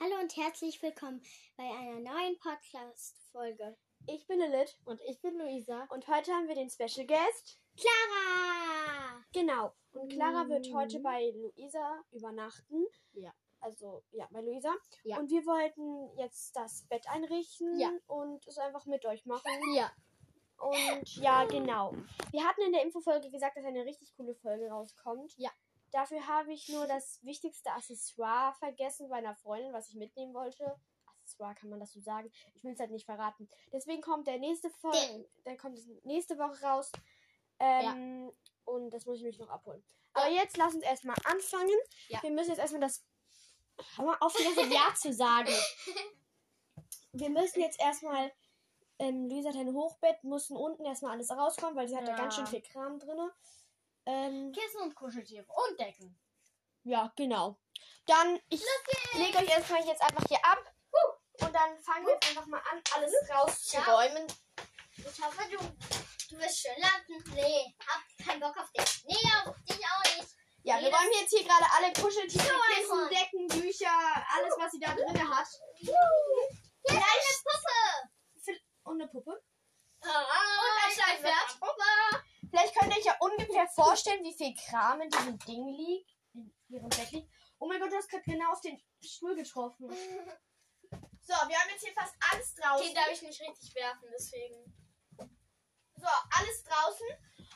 Hallo und herzlich willkommen bei einer neuen Podcast-Folge. Ich bin Lilith Und ich bin Luisa. und heute haben wir den Special Guest. Clara! Genau. Und Clara wird Mhm. heute bei Luisa übernachten. Ja. Also, ja, bei Luisa. Ja. Und wir wollten jetzt das Bett einrichten Ja. und es einfach mit euch machen. Ja. Und ja, genau. Wir hatten in der Infofolge gesagt, dass eine richtig coole Folge rauskommt. Ja. Dafür habe ich nur das wichtigste Accessoire vergessen bei einer Freundin, was ich mitnehmen wollte. Accessoire kann man das so sagen. Ich will es halt nicht verraten. Deswegen kommt der nächste Folge, der kommt es nächste Woche raus. Ähm, Und das muss ich mich noch abholen. Aber jetzt lass uns erstmal anfangen. Ja. Wir müssen jetzt erstmal das. Hör mal auf, Ja zu sagen. Wir müssen jetzt erstmal. Ähm, Luisa hat ein Hochbett, mussten unten erstmal alles rauskommen, weil sie hat da Ja. ganz schön viel Kram drin. Ähm, Kissen und Kuscheltiere und Decken. ja, genau. Dann, ich lege euch erstmal jetzt einfach hier ab. Und dann fangen wir jetzt einfach mal an, alles rauszuräumen. Ich hoffe, du, du wirst schön landen. Nee, hab keinen Bock auf dich. Nee, auf dich auch nicht. Ja, Nee, wir räumen jetzt hier gerade alle Kuscheltiere, Kissen. Decken, Bücher, alles, was sie da drin hat. Hier ist eine Puppe. Und eine Puppe. und ein Steinpferd. Puppe. Vielleicht könnt ihr euch ja ungefähr vorstellen, wie viel Kram in diesem Ding liegt. In ihrem Bett liegt. Oh mein Gott, du hast gerade genau auf den Stuhl getroffen. So, wir haben jetzt hier fast alles draußen. Den darf ich nicht richtig werfen, deswegen. So, alles draußen.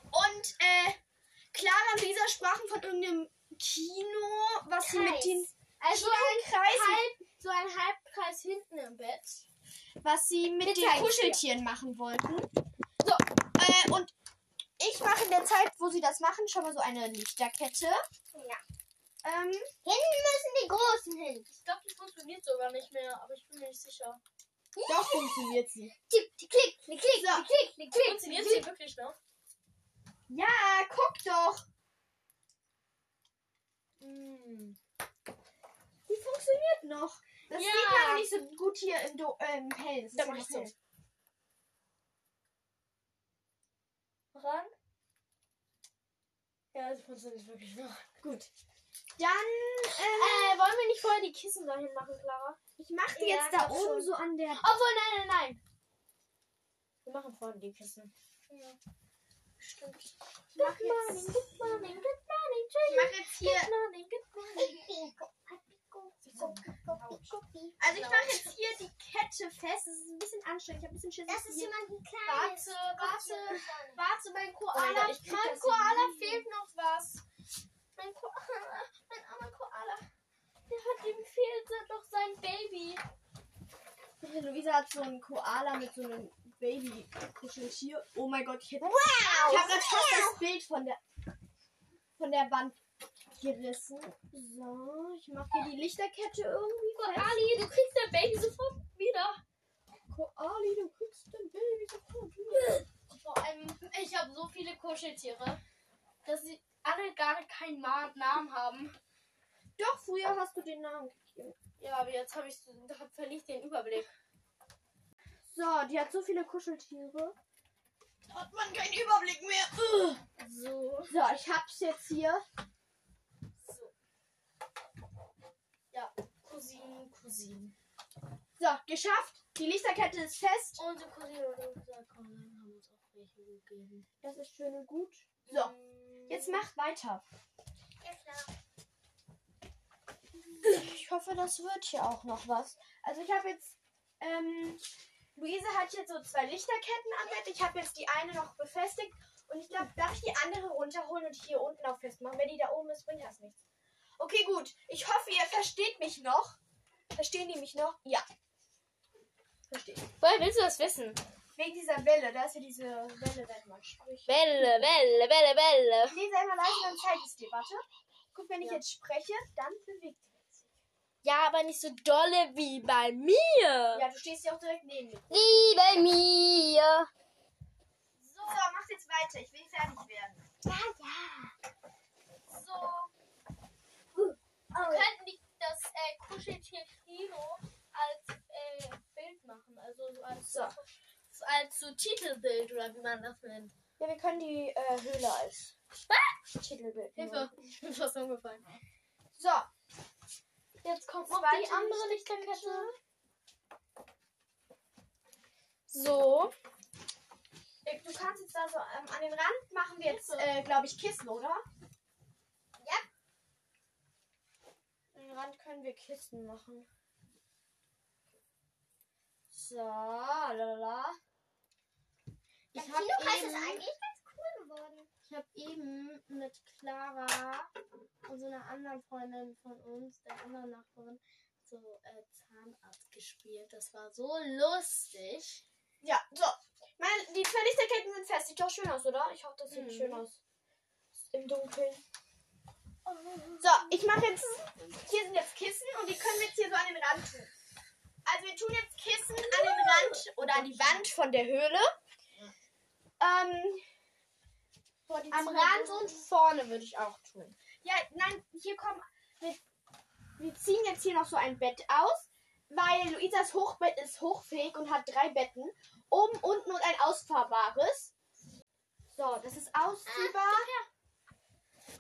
Und äh, Clara und Lisa sprachen von irgendeinem Kino, was sie mit Kreis. den Also ein Kreis, Halb, so ein Halbkreis hinten im Bett. was sie mit, Mit den. Kuscheltieren machen wollten. So, äh, und ich mache in der Zeit, wo sie das machen, schon mal so eine Lichterkette. Ja. Ähm, Hinten müssen die Großen hin. Ich glaube, die funktioniert sogar nicht mehr, aber ich bin mir nicht sicher. doch funktioniert sie. Tick, tick, klick, klick, klick, So. klick, klick, klick. Funktioniert sie wirklich noch? Ja, guck doch. Hm. Die funktioniert noch. Das Ja. sieht man aber nicht so gut hier im, Do äh, im Hellen. Ist Da ja mach noch ich so. hell. Ran? Ja, sie funktioniert wirklich noch. Gut. Dann, äh, Äh, wollen wir nicht vorher die Kissen dahin machen, Clara? ich mache die Ja, jetzt da oben schon. so an der Obwohl, nein, nein, nein. Wir machen vorher die Kissen. Ja. Stimmt. Ich mache jetzt, good morning, good morning, ich mach jetzt hier. Good morning, good morning. Also ich mache jetzt hier die Kette fest. Das ist ein bisschen anstrengend. Ich habe ein bisschen Schiss. Das ist jemand ein kleines. Warte, warte, warte, mein Oh Koala. Krieg mein Koala nie. fehlt noch was. Mein Koala, mein armer Koala. Der hat ihm fehlt doch sein Baby. Luisa hat so einen Koala mit so einem Baby-Kuscheltier. Oh mein Gott, ich, hätte- Wow! ich habe gerade fast das Bild von der, von der Wand gerissen. So, ich mache hier die Lichterkette irgendwie. Koali, du kriegst dein Baby sofort wieder. Koali, du kriegst dein Baby sofort wieder. Vor allem, ich habe so viele Kuscheltiere, dass sie alle gar keinen Namen haben. Doch, früher hast du den Namen gegeben. Ja, aber jetzt habe ich hab verliere ich den Überblick. So, die hat so viele Kuscheltiere. Hat man keinen Überblick mehr. So. So, ich hab's jetzt hier. so. Ja, Cousinen, Cousinen. So, geschafft. Die Lichterkette ist fest. Unsere Cousine und unser Cousin haben uns auch welche gegeben. Das ist schön und gut. So, jetzt mach weiter. Ja, klar. Ich hoffe, das wird hier auch noch was. Also ich habe jetzt, ähm, Luise hat jetzt so zwei Lichterketten am Bett. Ich habe jetzt die eine noch befestigt. Und ich glaube, darf ich die andere runterholen und hier unten auch festmachen? Wenn die da oben ist, bringt das nichts. Okay, gut. Ich hoffe, ihr versteht mich noch. Verstehen die mich noch? Ja. Versteht. Woher willst du das wissen? Wegen dieser Welle. Da ist ja diese Welle, wenn man spricht. Welle, Welle, Welle, Welle. Ich lese einmal leise, dann zeige ich es dir. Warte. Guck, wenn ich Ja. jetzt spreche, dann bewegt es sich. Ja, aber nicht so dolle wie bei mir. Ja, du stehst ja auch direkt neben mir. Wie bei mir. So, mach jetzt weiter. Ich will fertig werden. Ja, ja. So. Wir könnten die, das äh, Kuscheltier Kino als äh, Bild machen. Also so als, So. als so Titelbild oder wie man das nennt. Ja, wir können die äh, Höhle als Titelbild nehmen. Hilfe, ich bin fast umgefallen. So. Jetzt kommt noch die andere Lichterkette. So. Du kannst jetzt da so ähm, an den Rand machen wir jetzt, äh, glaube ich, Kissen, oder? Ja. Rand können wir Kissen machen. So. Der Ich habe eben, eigentlich ganz cool geworden. ich hab eben mit Clara und so einer anderen Freundin von uns, der anderen Nachbarin, so äh, Zahnarzt gespielt. Das war so lustig. Ja, so. Mein, die zwei Lichterketten sind fest. Sieht doch schön aus, oder? Ich hoffe, das sieht Mhm. schön aus. Im Dunkeln. So, ich mache jetzt. Hier sind jetzt Kissen und die können wir jetzt hier so an den Rand tun. Also wir tun jetzt Kissen an den Rand oder an die Wand von der Höhle. Ähm, am Rand und vorne würde ich auch tun. Ja, nein, hier kommen. Wir, wir ziehen jetzt hier noch so ein Bett aus, weil Luisas Hochbett ist hochfähig und hat drei Betten. Oben, unten und ein ausfahrbares. So, das ist ausziehbar.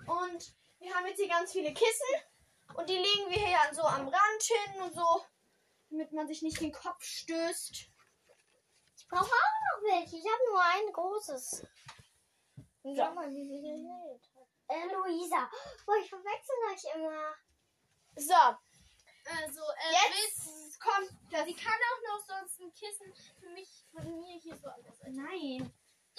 Und wir haben jetzt hier ganz viele Kissen. Und die legen wir hier so am Rand hin und so, damit man sich nicht den Kopf stößt. Ich brauche auch noch welche. Ich habe nur ein großes. Und So. Schau mal, wie viel hier hält. Äh, Luisa. Boah, ich verwechsel euch immer. So, Also, äh, jetzt kommt das. Sie kann auch noch sonst ein Kissen für mich von mir hier so Seite. Nein.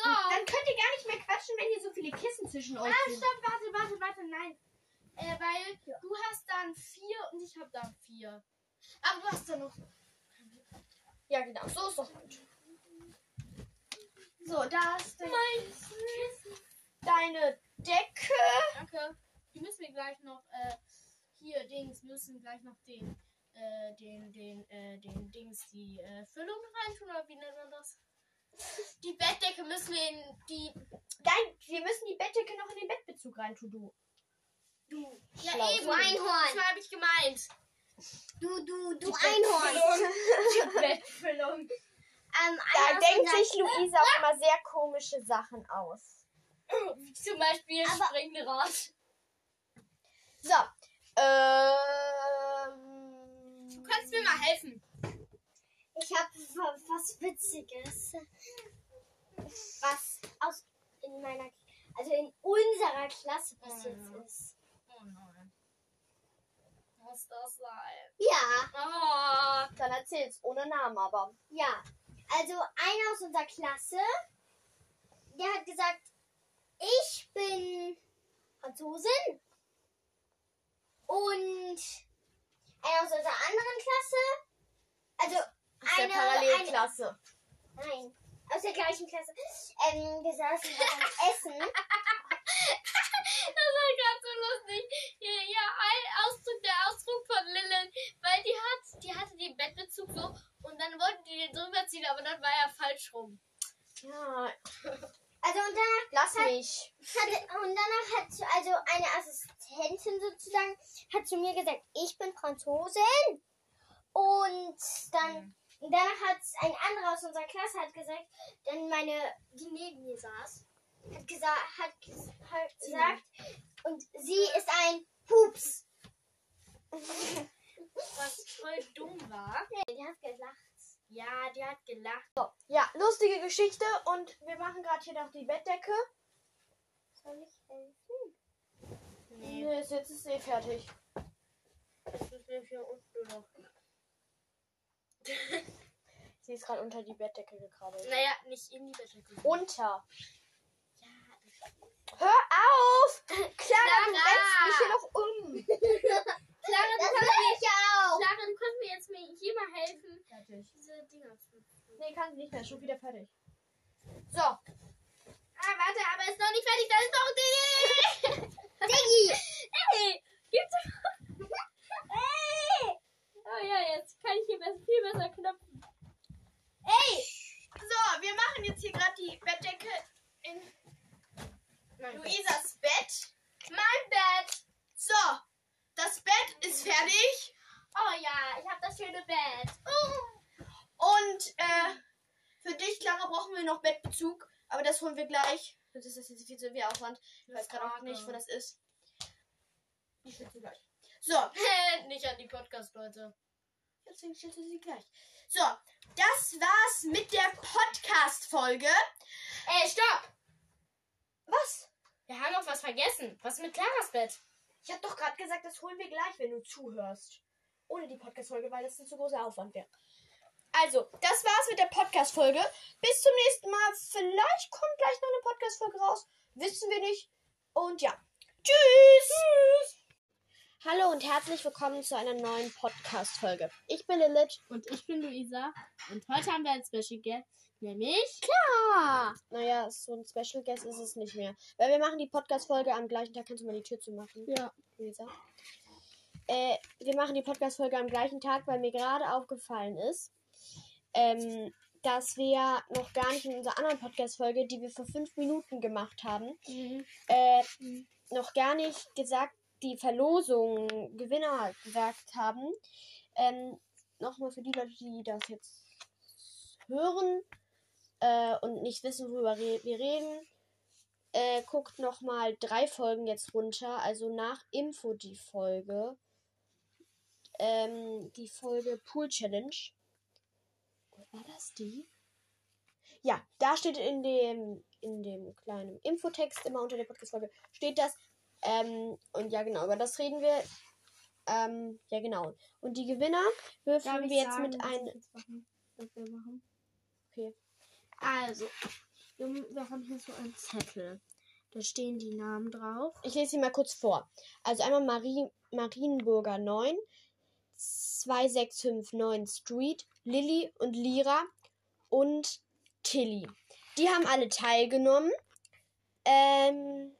Doch. Dann könnt ihr gar nicht mehr quatschen, wenn hier so viele Kissen zwischen euch Ah, sind. stopp, warte, warte, warte, nein. Äh, weil du hast dann vier und ich habe dann vier. Aber du hast dann noch. Ja, genau. So ist doch gut. So, da ist de- deine Decke. Danke. Die müssen wir gleich noch, äh, hier, Dings, müssen gleich noch den, äh, den, den, äh, den Dings, die, äh, Füllung reintun, oder wie nennt man das? Die Bettdecke müssen wir in die, Nein, wir müssen die Bettdecke noch in den Bettbezug reintun, du. du, Schlau. ja eben, Du Einhorn. Das habe ich gemeint. Du, du, du Einhorn. Die Bettfüllung. Ähm, Da denkt sich Luisa auch immer sehr komische Sachen aus. Wie zum Beispiel Aber- springende Rad. So. Ähm. Du kannst mir mal helfen. Ich habe was Witziges. Was aus in meiner, also in unserer Klasse passiert Mhm. ist. Oh nein. Muss das sein? Ja, Oh. Dann erzähl's, ohne Namen aber. ja. Also einer aus unserer Klasse, der hat gesagt, ich bin Franzosin. Und einer aus unserer anderen Klasse, also Aus der eine, Eine, nein, aus der gleichen Klasse. Ähm, wir saßen beim Essen. Das war gerade so lustig. Ja, ja, ein Ausdruck, der Ausdruck von Lilith, weil die hat, die hatte den Bettbezug so und dann wollten die den drüber ziehen, aber dann war er falsch rum. Ja, Also und danach lass mich. hatte, und danach hat so- also eine Assistentin sozusagen hat zu mir gesagt, ich bin Franzosin. Und dann danach hat ein anderer aus unserer Klasse hat gesagt, denn meine die neben mir saß, hat gesagt, hat, hat gesagt und sie ist ein Pups. Was voll dumm war. Die hat gelacht. Ja, die hat gelacht. Ja, lustige Geschichte und wir machen gerade hier noch die Bettdecke. Soll ich helfen? Nee, Nee, jetzt ist eh fertig. das ist mir hier unten noch. Sie ist gerade unter die Bettdecke gekrabbelt. Naja, nicht in die Bettdecke. Unter. Ja, Hör auf! Clara, du rennst mich hier noch um. Clara, du Das kannst will ich auch. Clara, du kannst mir jetzt mir hier mal helfen, Fertig. diese Dinger zu. Nee, kann sie nicht mehr. Schon wieder fertig. So. Ah, warte, aber ist noch nicht fertig, da ist noch ein Ding. Diggi. Hey, gibt's Hey! Oh ja, jetzt kann ich hier besser, viel besser knöpfen. So, wir machen jetzt hier gerade die Bettdecke in Luisas Bett. Mein Bett. So, das Bett ist fertig. Oh ja, ich habe das schöne Bett. Und äh, für dich, Clara, brauchen wir noch Bettbezug. Aber das holen wir gleich. Das ist das jetzt viel zu viel Aufwand. Ich weiß gerade auch nicht, wo das ist. Ich will gleich. So, Nicht an die Podcast-Leute. deswegen stellst du sie gleich. So, das war's mit der Podcast-Folge. Ey, stopp! Was? Wir haben noch was vergessen. Was mit Claras Bett? Ich hab doch gerade gesagt, das holen wir gleich, wenn du zuhörst. Ohne die Podcast-Folge, weil das ein zu großer Aufwand wäre. Also, das war's mit der Podcast-Folge. Bis zum nächsten Mal. Vielleicht kommt gleich noch eine Podcast-Folge raus. Wissen wir nicht. Und ja. Tschüss. Tschüss. Hallo und herzlich willkommen zu einer neuen Podcast-Folge. Ich bin Lilith. Und ich bin Luisa. Und heute haben wir ein Special Guest, nämlich Ah, naja, so ein Special Guest ist es nicht mehr. Weil wir machen die Podcast-Folge am gleichen Tag. Kannst du mal die Tür zumachen? Ja. Luisa? Äh, wir machen die Podcast-Folge am gleichen Tag, weil mir gerade aufgefallen ist, ähm, dass wir noch gar nicht in unserer anderen Podcast-Folge, die wir vor fünf Minuten gemacht haben, äh, noch gar nicht gesagt, die Verlosung Gewinner gesagt haben. Ähm, Nochmal für die Leute, die das jetzt hören äh, und nicht wissen, worüber re wir reden, äh, guckt nochmal drei Folgen jetzt runter, also nach Info die Folge. Ähm, die Folge Pool Challenge. War das die? Ja, da steht in dem, in dem kleinen Infotext immer unter der Podcast-Folge, steht das. Ähm, und ja, genau, über das reden wir. Ähm, ja, genau. Und die Gewinner würfeln wir jetzt mit ein. Was wir machen? Okay. Also, wir, haben hier so einen Zettel. Da stehen die Namen drauf. Ich lese sie mal kurz vor. Also einmal Marie, Marienburger 9, 2659 Street, Lilly und Lira und Tilly. Die haben alle teilgenommen. Ähm,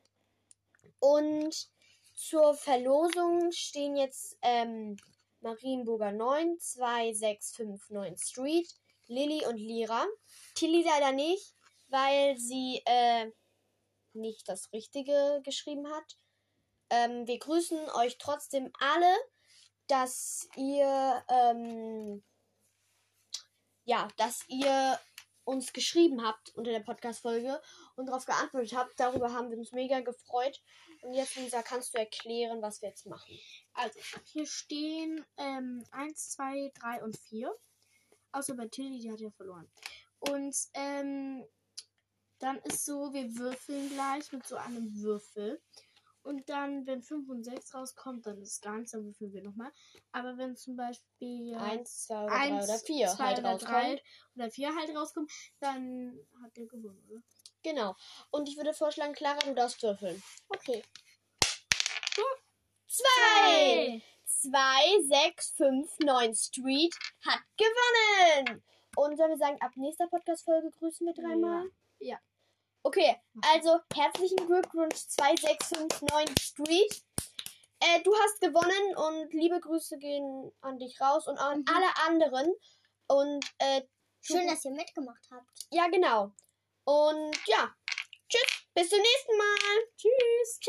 und zur Verlosung stehen jetzt ähm, Marienburger 9, 2659 Street, Lilly und Lira. Tilly leider nicht, weil sie äh, nicht das Richtige geschrieben hat. Ähm, wir grüßen euch trotzdem alle, dass ihr ähm, ja, dass ihr uns geschrieben habt unter der Podcast-Folge und darauf geantwortet habt. Darüber haben wir uns mega gefreut. Und jetzt, Lisa, kannst du erklären, was wir jetzt machen? Also, hier stehen ähm, 1, 2, 3 und 4. Außer bei Tilly, die hat ja verloren. Und ähm, dann ist so, wir würfeln gleich mit so einem Würfel. Und dann, wenn 5 und 6 rauskommt, dann ist gar nichts, dann würfeln wir nochmal. Aber wenn zum Beispiel Eins, zwei oder eins, drei oder vier zwei halt oder rauskommt. drei oder 4 halt rauskommt, dann hat der gewonnen, oder? Genau. Und ich würde vorschlagen, Clara, du darfst würfeln. Okay. Zwei! 2, 6, 5, 9 Street hat gewonnen. Und sollen wir sagen, ab nächster Podcast-Folge grüßen wir dreimal? Ja. Ja. Okay, also herzlichen Glückwunsch 2, 6, 5, 9 Street. Äh, du hast gewonnen und liebe Grüße gehen an dich raus und an alle anderen. Und äh, Schön, dass ihr mitgemacht habt. ja, genau. Und ja, tschüss, bis zum nächsten Mal. Tschüss.